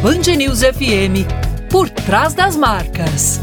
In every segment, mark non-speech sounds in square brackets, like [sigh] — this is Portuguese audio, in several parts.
Band News FM, por trás das marcas.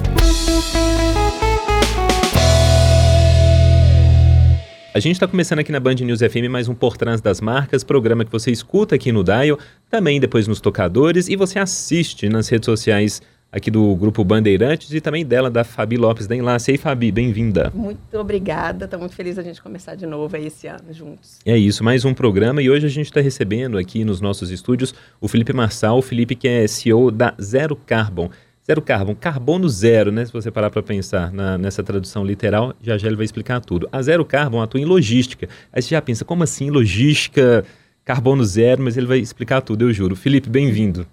A gente está começando aqui na Band News FM mais um Por Trás das Marcas, programa que você escuta aqui no Dial, também depois nos tocadores e você assiste nas redes sociais aqui do Grupo Bandeirantes e também dela, da Fabi Lopes da Enlace. E aí, Fabi, bem-vinda. Muito obrigada, estou muito feliz a gente começar de novo aí esse ano juntos. É isso, mais um programa e hoje a gente está recebendo aqui nos nossos estúdios o Felipe Marçal, o Felipe que é CEO da Zero Carbon. Zero carbono, carbono zero, né? Se você parar para pensar na, nessa tradução literal, já já ele vai explicar tudo. A Zero Carbon atua em logística. Aí você já pensa, como assim logística, carbono zero? Mas ele vai explicar tudo, eu juro. Felipe, bem-vindo.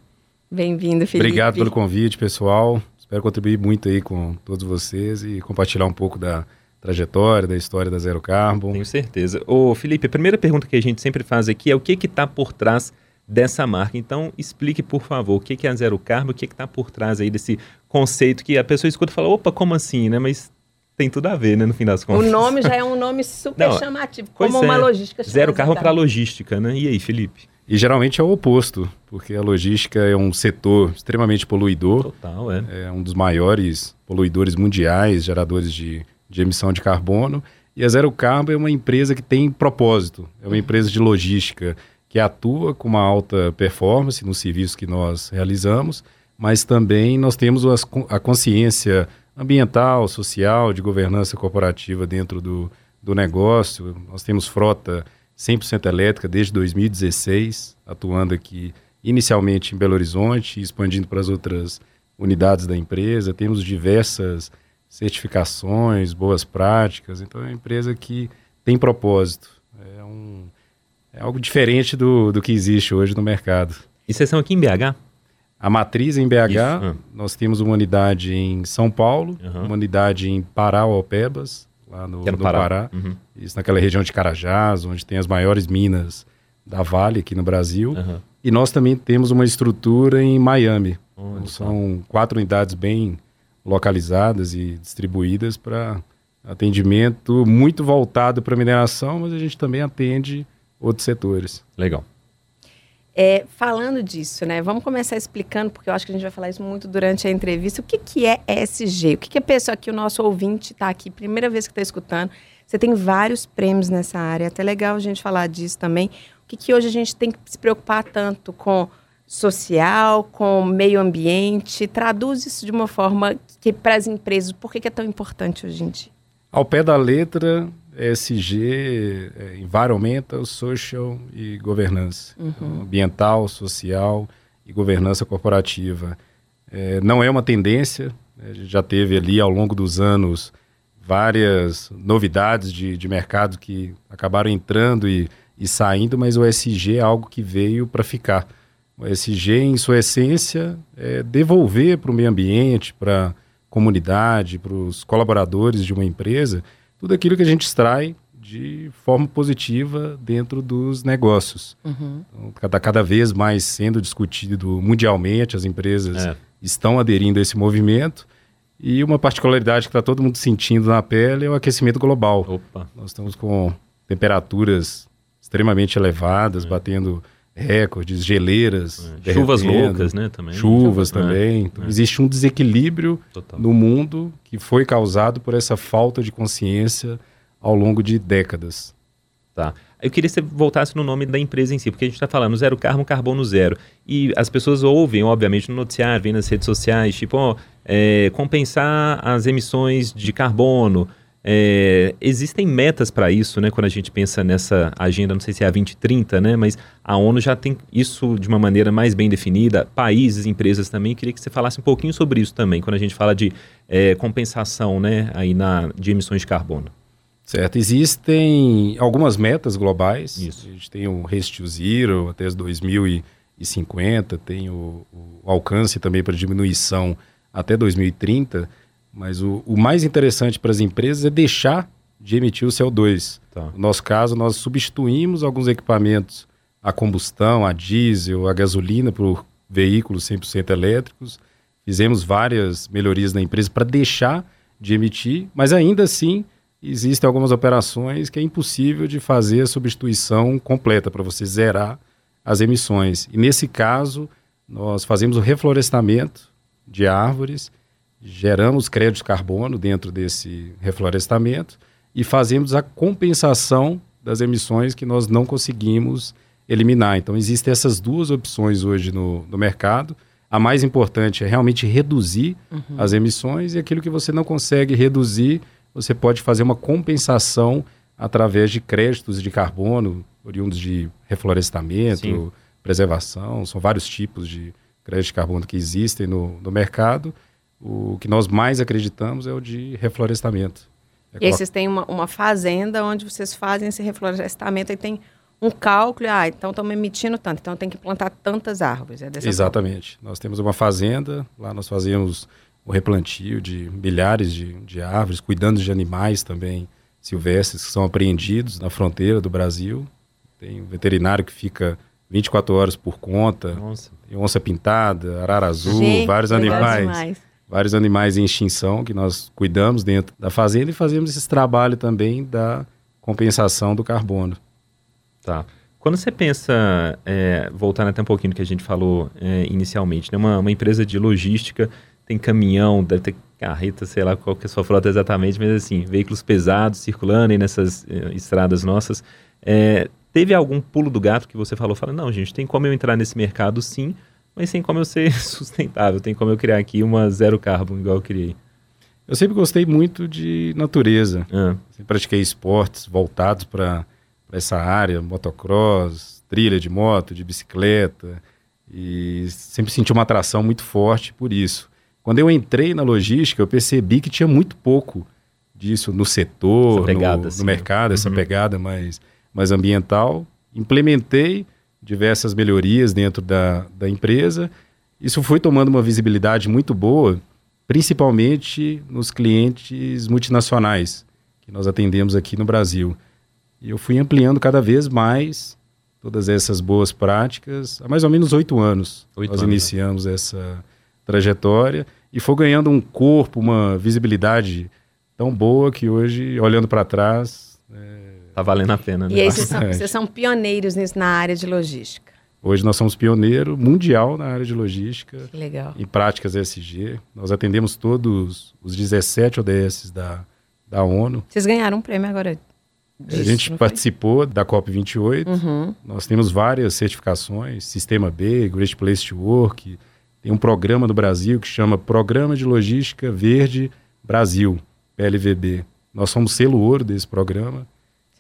Bem-vindo, Felipe. Obrigado pelo convite, pessoal. Espero contribuir muito aí com todos vocês e compartilhar um pouco da trajetória, da história da Zero Carbon. Tenho certeza. Ô, Felipe, a primeira pergunta que a gente sempre faz aqui é o que está por trás dessa marca. Então, explique, por favor, o que é a Zero Carbo, o que está por trás aí desse conceito que a pessoa escuta e fala, opa, como assim, né? Mas tem tudo a ver, né, no fim das contas. O nome já é um nome super Não, chamativo, como uma é. logística. Zero carro para logística, né? E aí, Felipe? E geralmente é o oposto, porque a logística é um setor extremamente poluidor. Total, é. É um dos maiores poluidores mundiais, geradores de, de emissão de carbono. E a Zero Carbo é uma empresa que tem propósito, é uma empresa de logística que atua com uma alta performance no serviço que nós realizamos, mas também nós temos a consciência ambiental, social, de governança corporativa dentro do, do negócio. Nós temos frota 100% elétrica desde 2016, atuando aqui inicialmente em Belo Horizonte, expandindo para as outras unidades da empresa. Temos diversas certificações, boas práticas. Então é uma empresa que tem propósito. É um é algo diferente do, do que existe hoje no mercado. E vocês são aqui em BH? A matriz em BH, ah. nós temos uma unidade em São Paulo, uhum. uma unidade em Parauapebas, lá no, é no, no Pará, Pará. Uhum. isso naquela região de Carajás, onde tem as maiores minas da Vale aqui no Brasil. Uhum. E nós também temos uma estrutura em Miami. Então, são quatro unidades bem localizadas e distribuídas para atendimento muito voltado para mineração, mas a gente também atende outros setores. Legal. É, falando disso, né? Vamos começar explicando, porque eu acho que a gente vai falar isso muito durante a entrevista. O que, que é ESG? O que, que a pessoa aqui, o nosso ouvinte está aqui, primeira vez que está escutando. Você tem vários prêmios nessa área, é até legal a gente falar disso também. O que, que hoje a gente tem que se preocupar tanto com social, com meio ambiente? Traduz isso de uma forma que para as empresas, por que, que é tão importante hoje em dia? Ao pé da letra, ESG, é, Environmental, Social e Governança. Uhum. Então, ambiental, social e governança corporativa. É, não é uma tendência, né? a gente já teve ali ao longo dos anos várias novidades de, de mercado que acabaram entrando e, e saindo, mas o ESG é algo que veio para ficar. O ESG, em sua essência, é devolver para o meio ambiente, para a comunidade, para os colaboradores de uma empresa, tudo aquilo que a gente extrai de forma positiva dentro dos negócios. Uhum. Então, cada, cada vez mais sendo discutido mundialmente, as empresas é. estão aderindo a esse movimento. E uma particularidade que está todo mundo sentindo na pele é o aquecimento global. Opa. Nós estamos com temperaturas extremamente elevadas, é. batendo recordes, geleiras. É. Chuvas loucas, né? Também. Chuvas é. também. Então, é. existe um desequilíbrio Total. no mundo que foi causado por essa falta de consciência ao longo de décadas. Tá. Eu queria que você voltasse no nome da empresa em si, porque a gente está falando zero carbono, carbono zero. E as pessoas ouvem, obviamente, no noticiário, vem nas redes sociais, tipo, ó, é, compensar as emissões de carbono, é, existem metas para isso, né? Quando a gente pensa nessa agenda, não sei se é a 2030, né? Mas a ONU já tem isso de uma maneira mais bem definida. Países, empresas também. Queria que você falasse um pouquinho sobre isso também, quando a gente fala de é, compensação, né? Aí na, de emissões de carbono. Certo. Existem algumas metas globais. Isso. A gente tem o Race to Zero até 2050, tem o, o alcance também para diminuição até 2030 mas o, o mais interessante para as empresas é deixar de emitir o CO2. Tá. No nosso caso, nós substituímos alguns equipamentos a combustão, a diesel, a gasolina por veículos 100% elétricos. Fizemos várias melhorias na empresa para deixar de emitir, mas ainda assim existem algumas operações que é impossível de fazer a substituição completa para você zerar as emissões. E nesse caso, nós fazemos o reflorestamento de árvores, geramos crédito de carbono dentro desse reflorestamento e fazemos a compensação das emissões que nós não conseguimos eliminar. Então, existem essas duas opções hoje no, no mercado. A mais importante é realmente reduzir uhum. as emissões e aquilo que você não consegue reduzir, você pode fazer uma compensação através de créditos de carbono oriundos de reflorestamento, Sim. preservação. São vários tipos de crédito de carbono que existem no, no mercado. O que nós mais acreditamos é o de reflorestamento. É e vocês têm uma, uma fazenda onde vocês fazem esse reflorestamento e tem um cálculo, ah, então estamos emitindo tanto, então tem que plantar tantas árvores. É Exatamente. Forma. Nós temos uma fazenda, lá nós fazemos o replantio de milhares de, de árvores, cuidando de animais também silvestres que são apreendidos na fronteira do Brasil. Tem um veterinário que fica 24 horas por conta. Nossa. Tem onça pintada, arara azul, Gente, vários animais. Vários animais em extinção que nós cuidamos dentro da fazenda e fazemos esse trabalho também da compensação do carbono. Tá. Quando você pensa, é, voltando até um pouquinho do que a gente falou é, inicialmente, né, uma, uma, empresa de logística tem caminhão, deve ter carreta, sei lá qual que é a sua frota exatamente, mas assim, veículos pesados circulando aí nessas é, estradas nossas. É, teve algum pulo do gato que você falou? Fala, não, gente, tem como eu entrar nesse mercado sim, mas tem como eu ser [laughs] sustentável, tem como eu criar aqui uma zero carbono igual eu criei. Eu sempre gostei muito de natureza. Ah. Sempre pratiquei esportes voltados para essa área, motocross, trilha de moto, de bicicleta. E sempre senti uma atração muito forte por isso. Quando eu entrei na logística, eu percebi que tinha muito pouco disso no setor, pegada, no, assim, no, mercado, uhum. essa pegada mais, mais ambiental. Implementei diversas melhorias dentro da, da empresa. Isso foi tomando uma visibilidade muito boa, principalmente nos clientes multinacionais que nós atendemos aqui no Brasil. E eu fui ampliando cada vez mais todas essas boas práticas há mais ou menos oito anos. Oito nós anos, né? iniciamos né? essa trajetória e foi ganhando um corpo, uma visibilidade tão boa que hoje, olhando para trás, é, Tá valendo a pena, né? E aí vocês são, vocês são pioneiros nisso na área de logística. Hoje nós somos pioneiro mundial na área de logística. Que legal. Em práticas ESG. Nós atendemos todos os 17 ODS da, da ONU. Vocês ganharam um prêmio agora. Disso, a gente participou foi? da COP28. Uhum. Nós temos várias certificações, Sistema B, Great Place to Work. Tem um programa no Brasil que chama Programa de Logística Verde Brasil, PLVB. Nós somos selo ouro desse programa.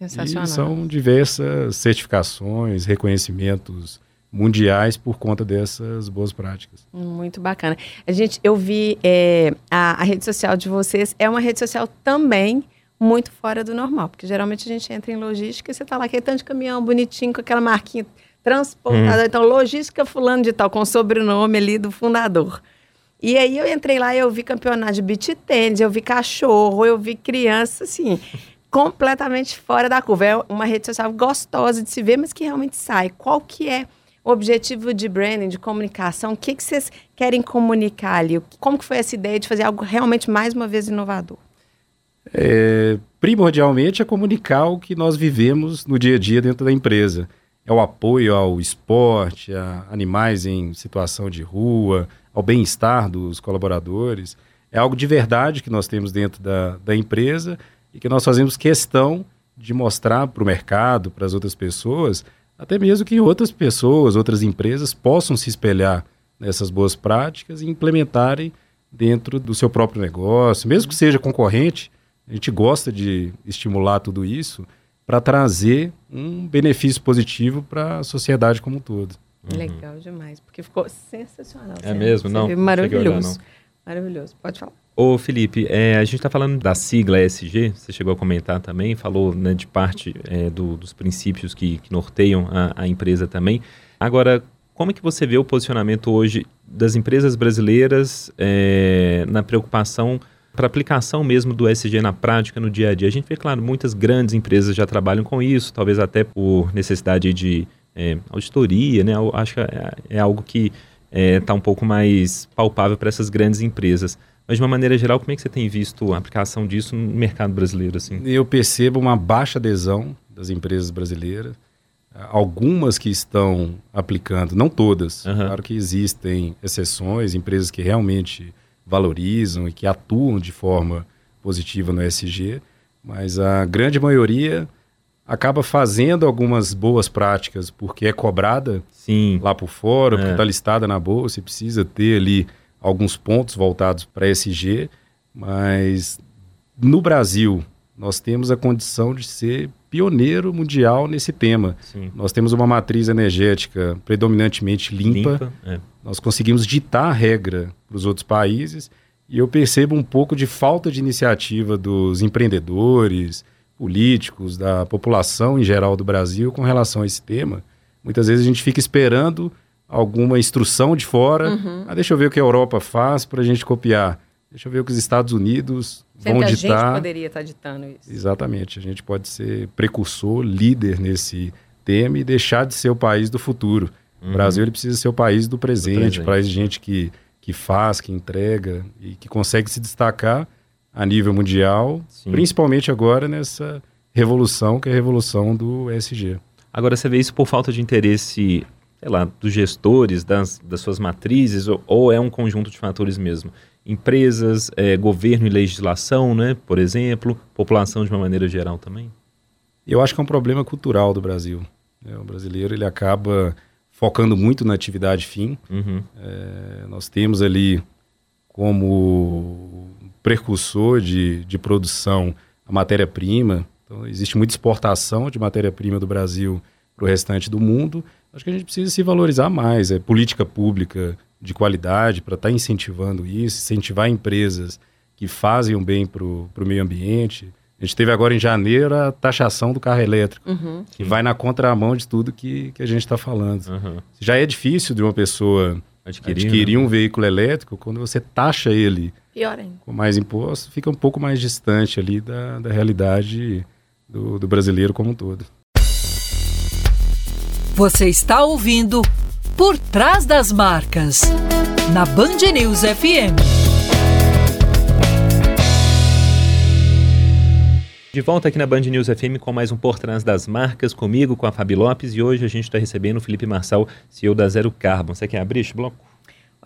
Sensacional. E são diversas certificações, reconhecimentos mundiais por conta dessas boas práticas. Muito bacana. A gente, eu vi é, a, a, rede social de vocês é uma rede social também muito fora do normal, porque geralmente a gente entra em logística e você está lá aquele tanto de caminhão bonitinho com aquela marquinha transportador, hum. então logística fulano de tal com o sobrenome ali do fundador. E aí eu entrei lá e eu vi campeonato de beat tênis, eu vi cachorro, eu vi criança, assim completamente fora da curva. É uma rede social gostosa de se ver, mas que realmente sai. Qual que é o objetivo de branding, de comunicação? O que, que vocês querem comunicar ali? Como que foi essa ideia de fazer algo realmente, mais uma vez, inovador? É, primordialmente é comunicar o que nós vivemos no dia a dia dentro da empresa. É o apoio ao esporte, a animais em situação de rua, ao bem-estar dos colaboradores. É algo de verdade que nós temos dentro da, da empresa e que nós fazemos questão de mostrar para o mercado, para as outras pessoas, até mesmo que outras pessoas, outras empresas possam se espelhar nessas boas práticas e implementarem dentro do seu próprio negócio, mesmo que seja concorrente, a gente gosta de estimular tudo isso para trazer um benefício positivo para a sociedade como um todo. Uhum. Legal demais, porque ficou sensacional. É mesmo, não? Maravilhoso. Maravilhoso. Pode falar. Ô Felipe, é, a gente está falando da sigla ESG, você chegou a comentar também, falou né, de parte é, do, dos princípios que, que norteiam a, a, empresa também. Agora, como é que você vê o posicionamento hoje das empresas brasileiras é, na preocupação para aplicação mesmo do ESG na prática, no dia a dia? A gente vê, claro, muitas grandes empresas já trabalham com isso, talvez até por necessidade de é, auditoria, né? Eu acho que é, é algo que está é, um pouco mais palpável para essas grandes empresas. Mas de uma maneira geral, como é que você tem visto a aplicação disso no mercado brasileiro? Assim? Eu percebo uma baixa adesão das empresas brasileiras. algumas que estão aplicando, não todas. Aham. Claro que existem exceções, empresas que realmente valorizam e que atuam de forma positiva no ESG, mas a grande maioria acaba fazendo algumas boas práticas porque é cobrada Sim. lá por fora, porque É. está listada na bolsa e precisa ter ali alguns pontos voltados para ESG, mas no Brasil nós temos a condição de ser pioneiro mundial nesse tema. Sim. Nós temos uma matriz energética predominantemente limpa, é. nós conseguimos ditar a regra para os outros países e eu percebo um pouco de falta de iniciativa dos empreendedores, políticos, da população em geral do Brasil com relação a esse tema. Muitas vezes a gente fica esperando alguma instrução de fora. Ah, deixa eu ver o que a Europa faz para a gente copiar. Deixa eu ver o que os Estados Unidos Sendo vão que a gente ditar. poderia estar ditando isso. Exatamente. A gente pode ser precursor, líder nesse tema e deixar de ser o país do futuro. O Brasil ele precisa ser o país do presente, presente. o país de gente que, que faz, que entrega e que consegue se destacar a nível mundial, Sim. principalmente agora nessa revolução que é a revolução do ESG. Agora, você vê isso por falta de interesse, sei lá, dos gestores, das, das suas matrizes, ou, ou é um conjunto de fatores mesmo? Empresas, eh, governo e legislação, né, por exemplo, população de uma maneira geral também? Eu acho que é um problema cultural do Brasil. né? O brasileiro ele acaba focando muito na atividade fim, Uhum. É, nós temos ali como precursor de, de produção a matéria-prima. Então, existe muita exportação de matéria-prima do Brasil para o restante do mundo. Acho que a gente precisa se valorizar mais. É política pública de qualidade para estar incentivando isso, incentivar empresas que fazem um bem para o meio ambiente. A gente teve agora em janeiro a taxação do carro elétrico, Uhum. que vai na contramão de tudo que, que a gente está falando. Aham. Já é difícil de uma pessoa Adquirir, adquirir né? um veículo elétrico, quando você taxa ele Pior ainda. com mais imposto, fica um pouco mais distante ali da, da realidade do, do brasileiro como um todo. Você está ouvindo Por Trás das Marcas, na Band News FM. De volta aqui na Band News FM com mais um Por Trás das Marcas, comigo, com a Fabi Lopes, e hoje a gente está recebendo o Felipe Marçal, CEO da Zero Carbon. Você quer abrir este bloco?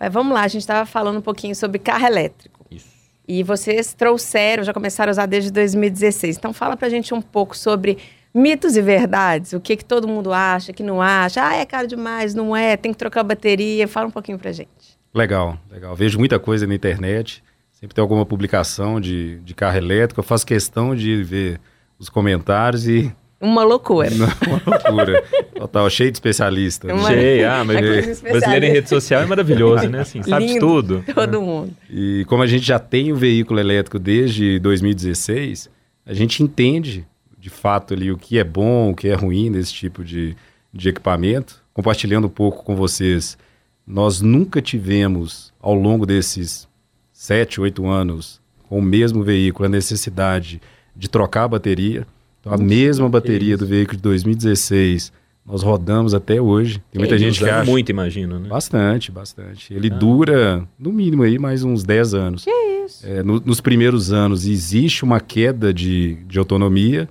Ué, vamos lá, a gente estava falando um pouquinho sobre carro elétrico. Isso. E vocês trouxeram, já começaram a usar desde 2016. Então fala pra gente um pouco sobre mitos e verdades. O que, que todo mundo acha, que não acha. Ah, é caro demais, não é, tem que trocar a bateria. Fala um pouquinho pra gente. Legal, legal. Vejo muita coisa na internet, sempre tem alguma publicação de, de carro elétrico, eu faço questão de ver os comentários e [laughs] Uma loucura. não, é uma loucura. Total, cheio de especialista. Uma- Cheio, ah, mas Aqueles brasileiro em especialistas. rede social é maravilhoso, né? Assim, sabe de Lindo. tudo. [laughs] Todo mundo. E como a gente já tem o veículo elétrico desde 2016, a gente entende de fato ali o que é bom, o que é ruim nesse tipo de, de equipamento. Compartilhando um pouco com vocês, nós nunca tivemos ao longo desses sete, oito anos com o mesmo veículo a necessidade de trocar a bateria. Então, a mesma bateria do veículo de 2016 nós rodamos até hoje. Tem muita E gente que acha muito, imagino, né? Bastante, bastante. Ele Ah. dura, no mínimo, aí mais uns 10 anos. Que isso? É, no- nos primeiros anos existe uma queda de, de autonomia,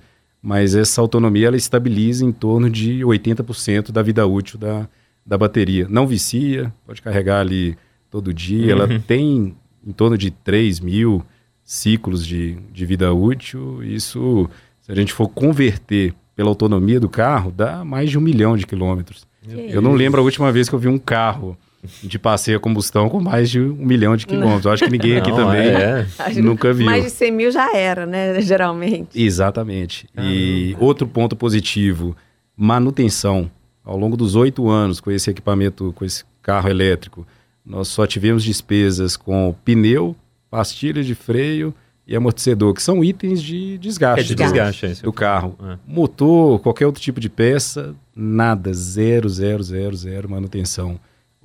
mas essa autonomia ela estabiliza em torno de 80% da vida útil da, da bateria. Não vicia, pode carregar ali todo dia. Uhum. Ela tem em torno de 3 mil ciclos de, de vida útil. Isso, se a gente for converter pela autonomia do carro, dá mais de um milhão de quilômetros. Que Eu não lembro a última vez que eu vi um carro de passeio a combustão com mais de um milhão de quilômetros. Eu acho que ninguém aqui Não, também é. Nunca viu. Mais de 100 mil já era, né? Geralmente. Exatamente. E outro ponto positivo, manutenção. Ao longo dos oito anos com esse equipamento, com esse carro elétrico, nós só tivemos despesas com pneu, pastilha de freio e amortecedor, que são itens de desgaste. É de do- desgaste, é isso. do carro. É. Motor, qualquer outro tipo de peça, nada, zero, zero, zero, zero manutenção.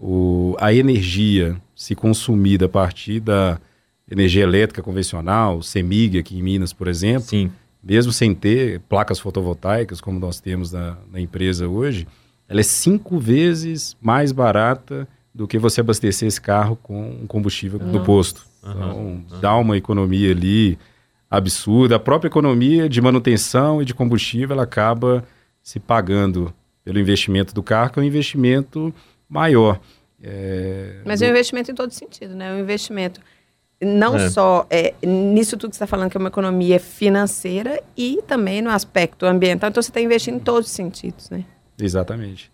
O, a energia se consumida a partir da energia elétrica convencional, CEMIG aqui em Minas, por exemplo, Sim. mesmo sem ter placas fotovoltaicas, como nós temos na, na empresa hoje, ela é cinco vezes mais barata do que você abastecer esse carro com um combustível no posto. Então, dá uma economia ali absurda. A própria economia de manutenção e de combustível, ela acaba se pagando pelo investimento do carro, que é um investimento maior. É, Mas do... é um investimento em todo sentido, né? É um investimento não é. só é, nisso tudo que você está falando, que é uma economia financeira, e também no aspecto ambiental. Então, você está investindo em todos os sentidos, né? Exatamente.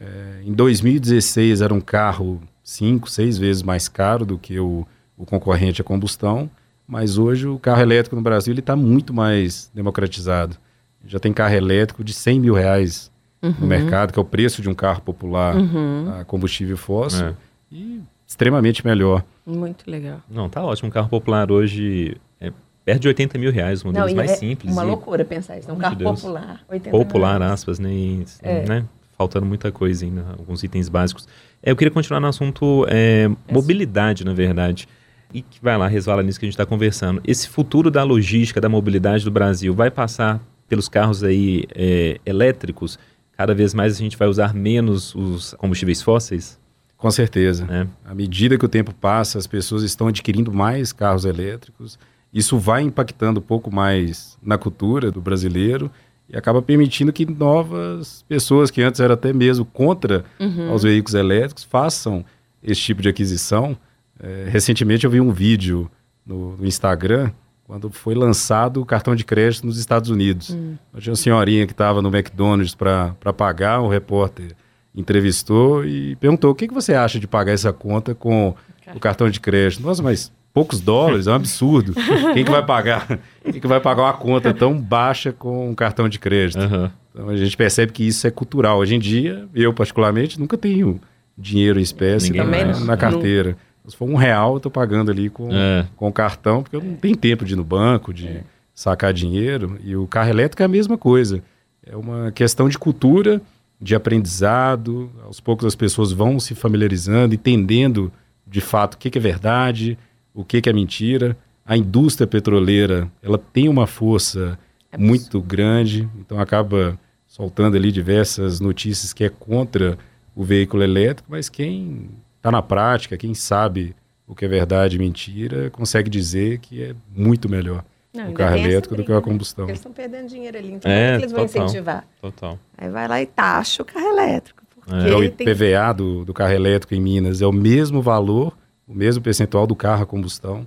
É, em 2016, era um carro cinco, seis vezes mais caro do que o, o concorrente a combustão, mas hoje o carro elétrico no Brasil está muito mais democratizado. Já tem carro elétrico de 100 mil reais uhum. no mercado, que é o preço de um carro popular uhum. a combustível fóssil, é. e extremamente melhor. Muito legal. Não, tá ótimo. Um carro popular hoje é perto de 80 mil reais, um modelos mais é simples. Uma e... loucura pensar isso. É um carro Deus. popular. popular, aspas, nem, é. né? Faltando muita coisa ainda, alguns itens básicos. É, eu queria continuar no assunto é, mobilidade, na verdade. E que vai lá, resvala nisso que a gente está conversando. Esse futuro da logística, da mobilidade do Brasil, vai passar pelos carros aí é, elétricos? Cada vez mais a gente vai usar menos os combustíveis fósseis? Com certeza. É. À medida que o tempo passa, as pessoas estão adquirindo mais carros elétricos. Isso vai impactando um pouco mais na cultura do brasileiro e acaba permitindo que novas pessoas que antes eram até mesmo contra uhum. os veículos elétricos façam esse tipo de aquisição. É, recentemente eu vi um vídeo no, no, Instagram quando foi lançado o cartão de crédito nos Estados Unidos. Uhum. Tinha uma senhorinha que estava no McDonald's para pagar, o repórter entrevistou e perguntou: o que, que você acha de pagar essa conta com o cartão de crédito? Nossa, mas poucos dólares, é um absurdo. Quem que vai pagar? Quem que vai pagar uma conta tão baixa com um cartão de crédito? Uhum. Então a gente percebe que isso é cultural. Hoje em dia, eu particularmente nunca tenho dinheiro em espécie na, na, carteira. Se for um real, eu estou pagando ali com, é. com o cartão, porque eu não tenho tempo de ir no banco, de é. sacar dinheiro. E o carro elétrico é a mesma coisa. É uma questão de cultura de aprendizado. Aos poucos as pessoas vão se familiarizando, entendendo de fato o que, que é verdade, o que, que é mentira. A indústria petroleira ela tem uma força é muito grande, então acaba soltando ali diversas notícias que é contra o veículo elétrico, mas quem está na prática, quem sabe o que é verdade e mentira, consegue dizer que é muito melhor. Não, o carro elétrico do que a combustão. Eles estão perdendo dinheiro ali, então é, é que eles vão total, incentivar? Total. Aí vai lá e taxa o carro elétrico. É, o IPVA tem... do, do carro elétrico em Minas é o mesmo valor, o mesmo percentual do carro a combustão.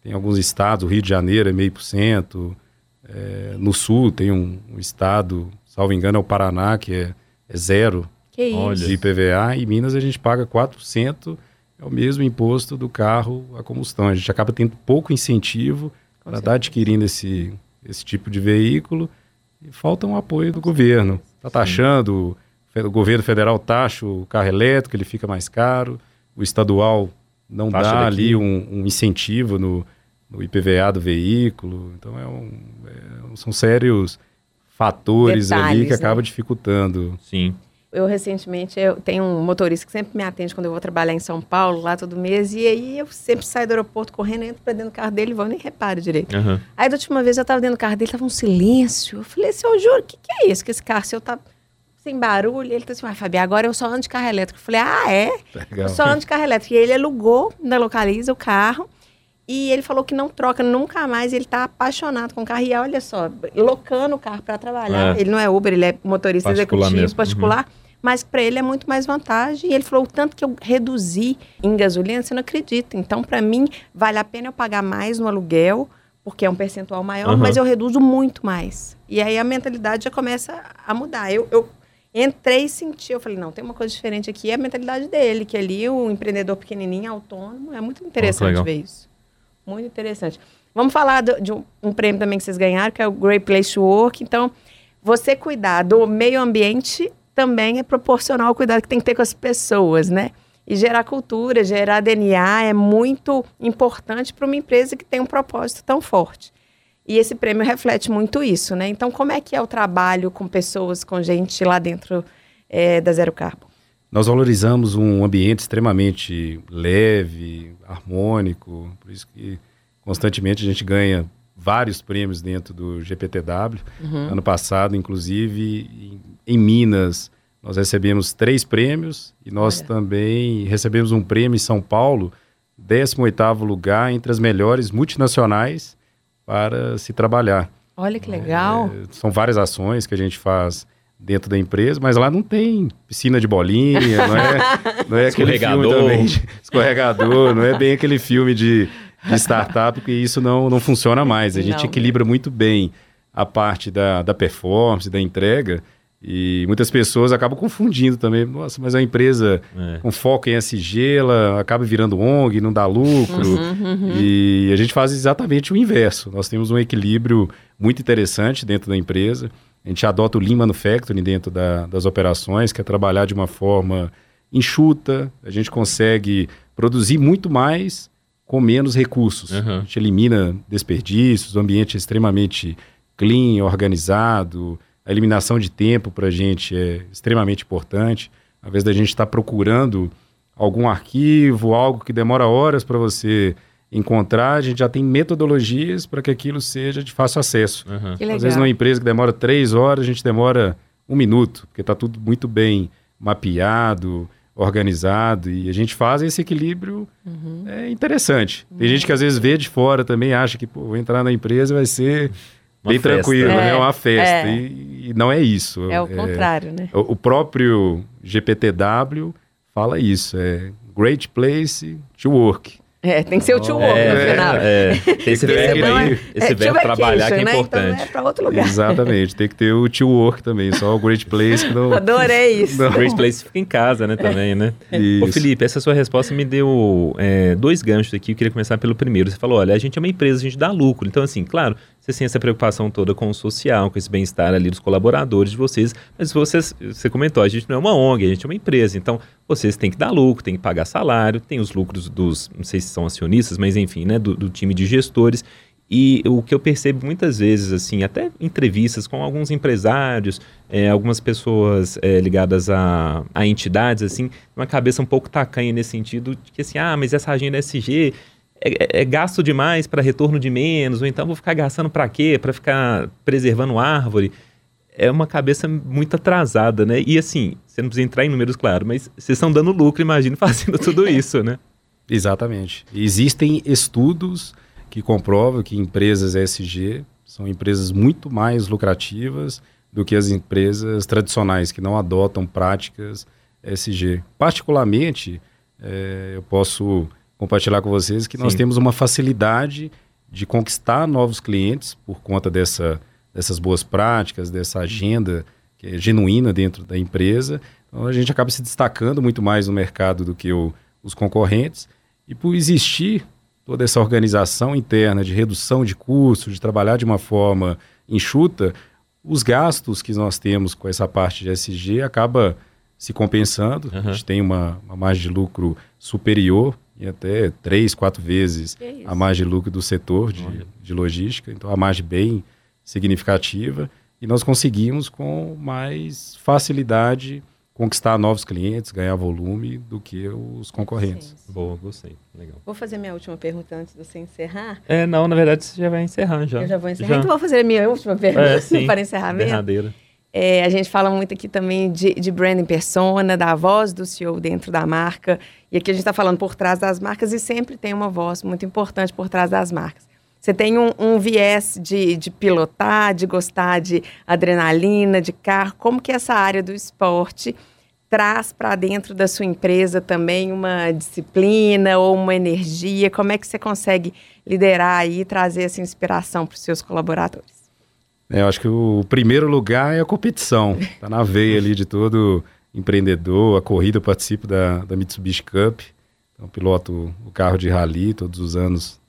Tem alguns estados, o Rio de Janeiro é meio por cento, é, no sul tem um, um, estado, salvo engano, é o Paraná, que é, é zero que de IPVA, e Minas a gente paga 4%, é o mesmo imposto do carro a combustão. A gente acaba tendo pouco incentivo para estar adquirindo esse, esse tipo de veículo e falta um apoio do governo. Está taxando, o governo federal taxa o carro elétrico, ele fica mais caro, o estadual não taxa dá daqui. ali um, um incentivo no, no, IPVA do veículo. Então é um, é, são sérios fatores Detalhes, ali que né? acabam dificultando. Sim. Eu recentemente eu tenho um motorista que sempre me atende quando eu vou trabalhar em São Paulo, lá todo mês, e aí eu sempre saio do aeroporto correndo, entro pra dentro do carro dele e vou, nem reparo direito. Uhum. Aí da última vez eu tava dentro do carro dele, tava um silêncio. Eu falei assim, eu juro, o que, que é isso? Que esse carro seu tá sem barulho? Ele tá assim, ah, Fabi, agora eu só ando de carro elétrico. Eu falei, ah, é? Legal. Eu só ando de carro elétrico. E ele alugou na Localiza o carro. E ele falou que não troca nunca mais, ele está apaixonado com o carro. E olha só, locando o carro para trabalhar. É. Ele não é Uber, ele é motorista particular executivo, mesmo. particular. Uhum. Mas para ele é muito mais vantagem. E ele falou: o tanto que eu reduzi em gasolina, você não acredita. Então, para mim, vale a pena eu pagar mais no aluguel, porque é um percentual maior, uhum. mas eu reduzo muito mais. E aí a mentalidade já começa a mudar. Eu, eu entrei e senti, eu falei, não, tem uma coisa diferente aqui, é a mentalidade dele, que ali o empreendedor pequenininho, autônomo, é muito interessante ver isso. Muito interessante. Vamos falar do, de um, um, prêmio também que vocês ganharam, que é o Great Place to Work. Então, você cuidar do meio ambiente também é proporcional ao cuidado que tem que ter com as pessoas, né? E gerar cultura, gerar DNA é muito importante para uma empresa que tem um propósito tão forte. E esse prêmio reflete muito isso, né? Então, como é que é o trabalho com pessoas, com gente lá dentro é, da Zero Carbo? Nós valorizamos um ambiente extremamente leve, harmônico, por isso que constantemente a gente ganha vários prêmios dentro do GPTW. Uhum. Ano passado, inclusive, em, em, Minas, nós recebemos três prêmios e nós Olha. também recebemos um prêmio em São Paulo, 18º lugar entre as melhores multinacionais para se trabalhar. Olha que legal. É, são várias ações que a gente faz dentro da empresa, mas lá não tem piscina de bolinha, não é, [laughs] não é aquele filme também de [laughs] escorregador, não é bem aquele filme de, de startup, porque isso não, não funciona mais. A gente não. equilibra muito bem a parte da, da performance, da entrega, e muitas pessoas acabam confundindo também. Nossa, mas a empresa é. com foco em SG, ela acaba virando ONG, não dá lucro. Uhum, uhum. E a gente faz exatamente o inverso. Nós temos um equilíbrio muito interessante dentro da empresa. A gente adota o Lean Manufacturing dentro da, das operações, que é trabalhar de uma forma enxuta. A gente consegue produzir muito mais com menos recursos. Uhum. A gente elimina desperdícios, o ambiente é extremamente clean, organizado a eliminação de tempo para a gente é extremamente importante. Às vezes a gente está procurando algum arquivo, algo que demora horas para você encontrar, a gente já tem metodologias para que aquilo seja de fácil acesso. Uhum. Às vezes numa empresa que demora três horas, a gente demora um minuto, porque está tudo muito bem mapeado, organizado, e a gente faz esse equilíbrio uhum. é interessante. Tem uhum. gente que às vezes vê de fora também, acha que pô, vou entrar na empresa vai ser uma bem festa. tranquilo, né? é, né? Uma festa. É. E, e, não é isso. É o contrário, né? O, o próprio GPTW fala isso. É great place to work. É, tem que ser o to work é, no final. É, é. Esse verbo aí, esse verbo trabalhar que é importante. Né? Então é outro lugar. Exatamente, tem que ter o to work também, só o great place que não... [laughs] Adorei isso. Não. Great place fica em casa, né, também, né? Isso. Ô Felipe, essa sua resposta me deu é, dois ganchos aqui, eu queria começar pelo primeiro. Você falou, olha, a gente é uma empresa, a gente dá lucro, então assim, claro, você tem essa preocupação toda com o social, com esse bem-estar ali dos colaboradores de vocês, mas vocês, você comentou, a gente não é uma ONG, a gente é uma empresa, então vocês têm que dar lucro, tem que pagar salário, tem os lucros dos, não sei se são acionistas, mas enfim, né, do, do time de gestores, e o que eu percebo muitas vezes, assim, até entrevistas com alguns empresários, é, algumas pessoas é, ligadas a, a entidades, assim, uma cabeça um pouco tacanha nesse sentido de que, assim, ah, mas essa agenda SG é, é, é gasto demais para retorno de menos, ou então vou ficar gastando para quê? Para ficar preservando árvore. É uma cabeça muito atrasada, né? E assim, você não precisa entrar em números, claro, mas vocês estão dando lucro, imagine, [laughs] fazendo tudo isso, né? Exatamente. Existem estudos que comprovam que empresas ESG são empresas muito mais lucrativas do que as empresas tradicionais que não adotam práticas ESG. Particularmente, é, eu posso compartilhar com vocês que Sim. nós temos uma facilidade de conquistar novos clientes por conta dessa, dessas boas práticas, dessa agenda que é genuína dentro da empresa. Então a gente acaba se destacando muito mais no mercado do que o, os concorrentes. E por existir toda essa organização interna de redução de custos, de trabalhar de uma forma enxuta, os gastos que nós temos com essa parte de SG acaba se compensando. Uhum. A gente tem uma, uma margem de lucro superior e até três, quatro vezes a margem de lucro do setor de, de logística. Então, a margem bem significativa. E nós conseguimos, com mais facilidade, conquistar novos clientes, ganhar volume do que os concorrentes. Sim. Boa, gostei. Legal. Vou fazer minha última pergunta antes de você encerrar. É, não, na verdade você já vai encerrar já. Eu já vou encerrar. Já. Então vou fazer a minha última pergunta é, sim. [laughs] para encerramento. Derradeira. É, a gente fala muito aqui também de, de branding persona, da voz do CEO dentro da marca. E aqui a gente está falando por trás das marcas e sempre tem uma voz muito importante por trás das marcas. Você tem um, um viés de, de, pilotar, de gostar de adrenalina, de carro. Como que essa área do esporte traz para dentro da sua empresa também uma disciplina ou uma energia? Como é que você consegue liderar e trazer essa inspiração para os seus colaboradores? É, eu acho que o primeiro lugar é a competição. Está na veia ali de todo empreendedor. A corrida eu participo da, da Mitsubishi Cup. Então, piloto o carro de rally todos os anos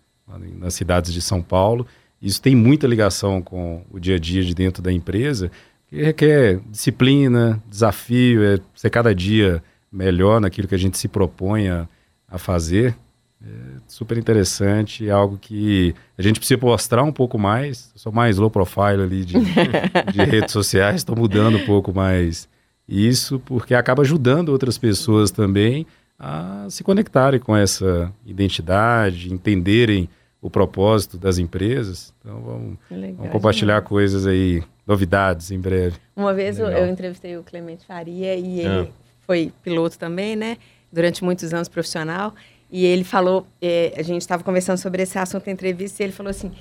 nas cidades de São Paulo. Isso tem muita ligação com o dia a dia de dentro da empresa, que requer disciplina, desafio, é ser cada dia melhor naquilo que a gente se propõe a, a fazer. É super interessante, é algo que a gente precisa mostrar um pouco mais. Eu sou mais low profile ali de, [laughs] de redes sociais, estou mudando um pouco mais isso, porque acaba ajudando outras pessoas também a se conectarem com essa identidade, entenderem o propósito das empresas. Então vamos, Legal, vamos compartilhar coisas aí, novidades em breve. Uma vez eu, eu, entrevistei o Clemente Faria e ele é. foi piloto também, né? Durante muitos anos profissional. E ele falou, é, a gente estava conversando sobre esse assunto na entrevista, e ele falou assim: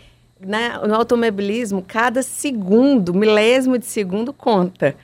na, no automobilismo, cada segundo, milésimo de segundo conta.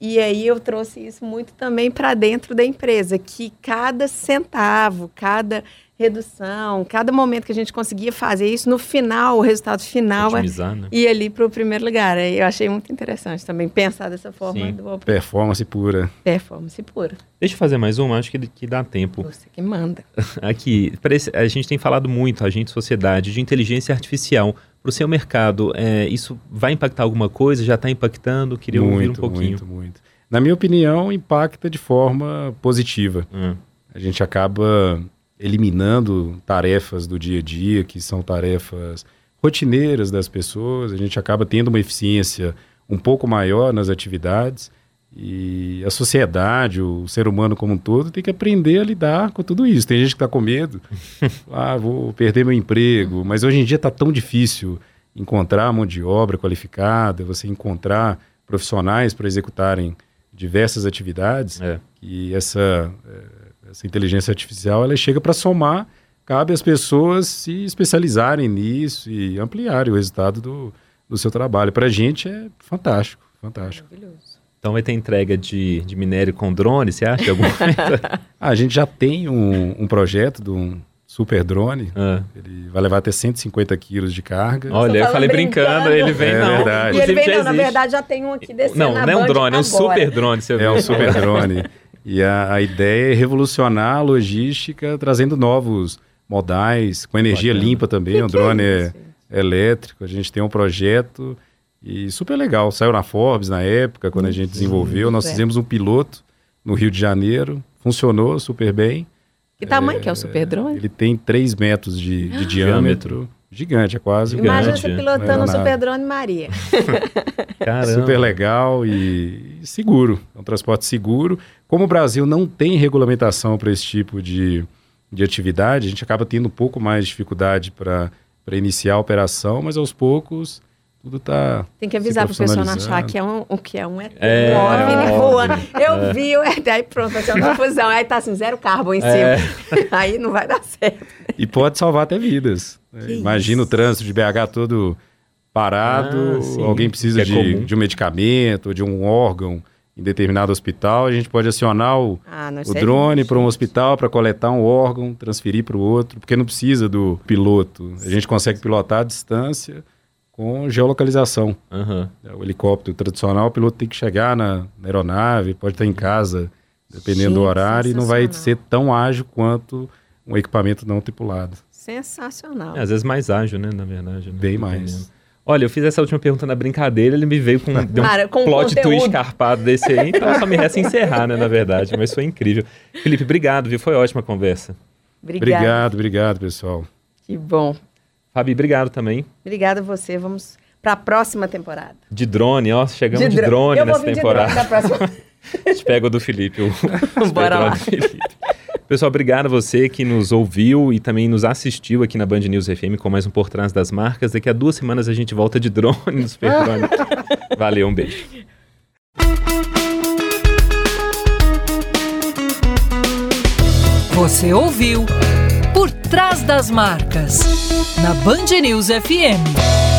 E aí eu trouxe isso muito também para dentro da empresa, que cada centavo, cada redução, cada momento que a gente conseguia fazer isso, no final, o resultado final é Otimizar, né? ir ali para o primeiro lugar. Aí Eu achei muito interessante também pensar dessa forma Sim. do Performance pura. performance pura. Deixa eu fazer mais uma, acho que, que dá tempo. Você que manda. [laughs] Aqui, parece- a gente tem falado muito, a gente, sociedade, de inteligência artificial. Para o seu mercado, é, isso vai impactar alguma coisa? Já está impactando? Queria ouvir um pouquinho. Muito, muito. Na minha opinião, impacta de forma positiva. Hum, A gente acaba eliminando tarefas do dia a dia, que são tarefas rotineiras das pessoas, a gente acaba tendo uma eficiência um pouco maior nas atividades e a sociedade, o ser humano como um todo, tem que aprender a lidar com tudo isso. Tem gente que está com medo, [laughs] ah, vou perder meu emprego, mas hoje em dia está tão difícil encontrar mão de obra qualificada, você encontrar profissionais para executarem diversas atividades é. que essa, eh, essa inteligência artificial ela chega para somar, cabe às pessoas se especializarem nisso e ampliarem o resultado do, do seu trabalho. Para a gente é fantástico, fantástico. Maravilhoso. Então vai ter entrega de, de minério com drone, você acha? Alguma coisa? [laughs] Ah, a gente já tem um, um projeto de um super drone, Ah. ele vai levar até 150 quilos de carga. Olha, eu falando falei brincando, brincando. ele vem É não. verdade. E ele vem, não, na verdade já tem um aqui descendo Não, não é um drone, é um super drone, você É viu? um super drone. [laughs] E a, a ideia é revolucionar a logística, trazendo novos modais, com energia Bacana. limpa também. Que o que drone é é, isso? elétrico. A gente tem um projeto e super legal. Saiu na Forbes na época, quando a gente desenvolveu. Nós é. fizemos um piloto no Rio de Janeiro. Funcionou super bem. Que tamanho que é o super drone? Ele tem 3 metros de, de diâmetro. Gigante, é quase. Imagina você pilotando um é nada. super drone Maria. [laughs] Caramba. Super legal e e seguro. É um transporte seguro. Como o Brasil não tem regulamentação para esse tipo de, de atividade, a gente acaba tendo um pouco mais de dificuldade para iniciar a operação, mas aos poucos tudo está. Tem que avisar pro pessoal não achar que é um, o que é um ET, É, OVNI é voando. OVNI. Eu vi o ET, aí pronto, vai ser uma confusão. Aí tá assim, zero carbo em É. cima. [laughs] Aí não vai dar certo. E pode salvar até vidas. né? Que Imagina o isso. trânsito de BH todo parado, Ah, alguém precisa é de, de um medicamento, de um órgão em determinado hospital, a gente pode acionar o, Ah, o drone para um hospital para coletar um órgão, transferir para o outro, porque não precisa do piloto. A gente consegue pilotar à distância com geolocalização. Aham. O helicóptero tradicional, o piloto tem que chegar na, na aeronave, pode estar em casa, dependendo do Gente, horário, e não vai ser tão ágil quanto um equipamento não tripulado. Sensacional. É, às vezes mais ágil, né, na verdade. né? Bem mais. Olha, eu fiz essa última pergunta na brincadeira, ele me veio com, [laughs] deu um Cara, com plot conteúdo. twist carpado desse aí, então só me resta encerrar, né, na verdade, mas foi incrível. Felipe, obrigado, viu? Foi ótima a conversa. Obrigada. Obrigado, obrigado, pessoal. Que bom. Fabi, obrigado também. Obrigada a você. Vamos para a próxima temporada. De drone, ó, chegamos de, dro- drone Eu vou nessa vir temporada. de drone próxima. [laughs] A gente pega o do Felipe, o, [laughs] Bora lá. Felipe. Pessoal, obrigado a você que nos ouviu e também nos assistiu aqui na Band News FM com mais um Por Trás das Marcas. Daqui a duas semanas a gente volta de drone no Super [laughs] Drone. Valeu, um beijo. Você ouviu Por Trás das Marcas, na Band News FM.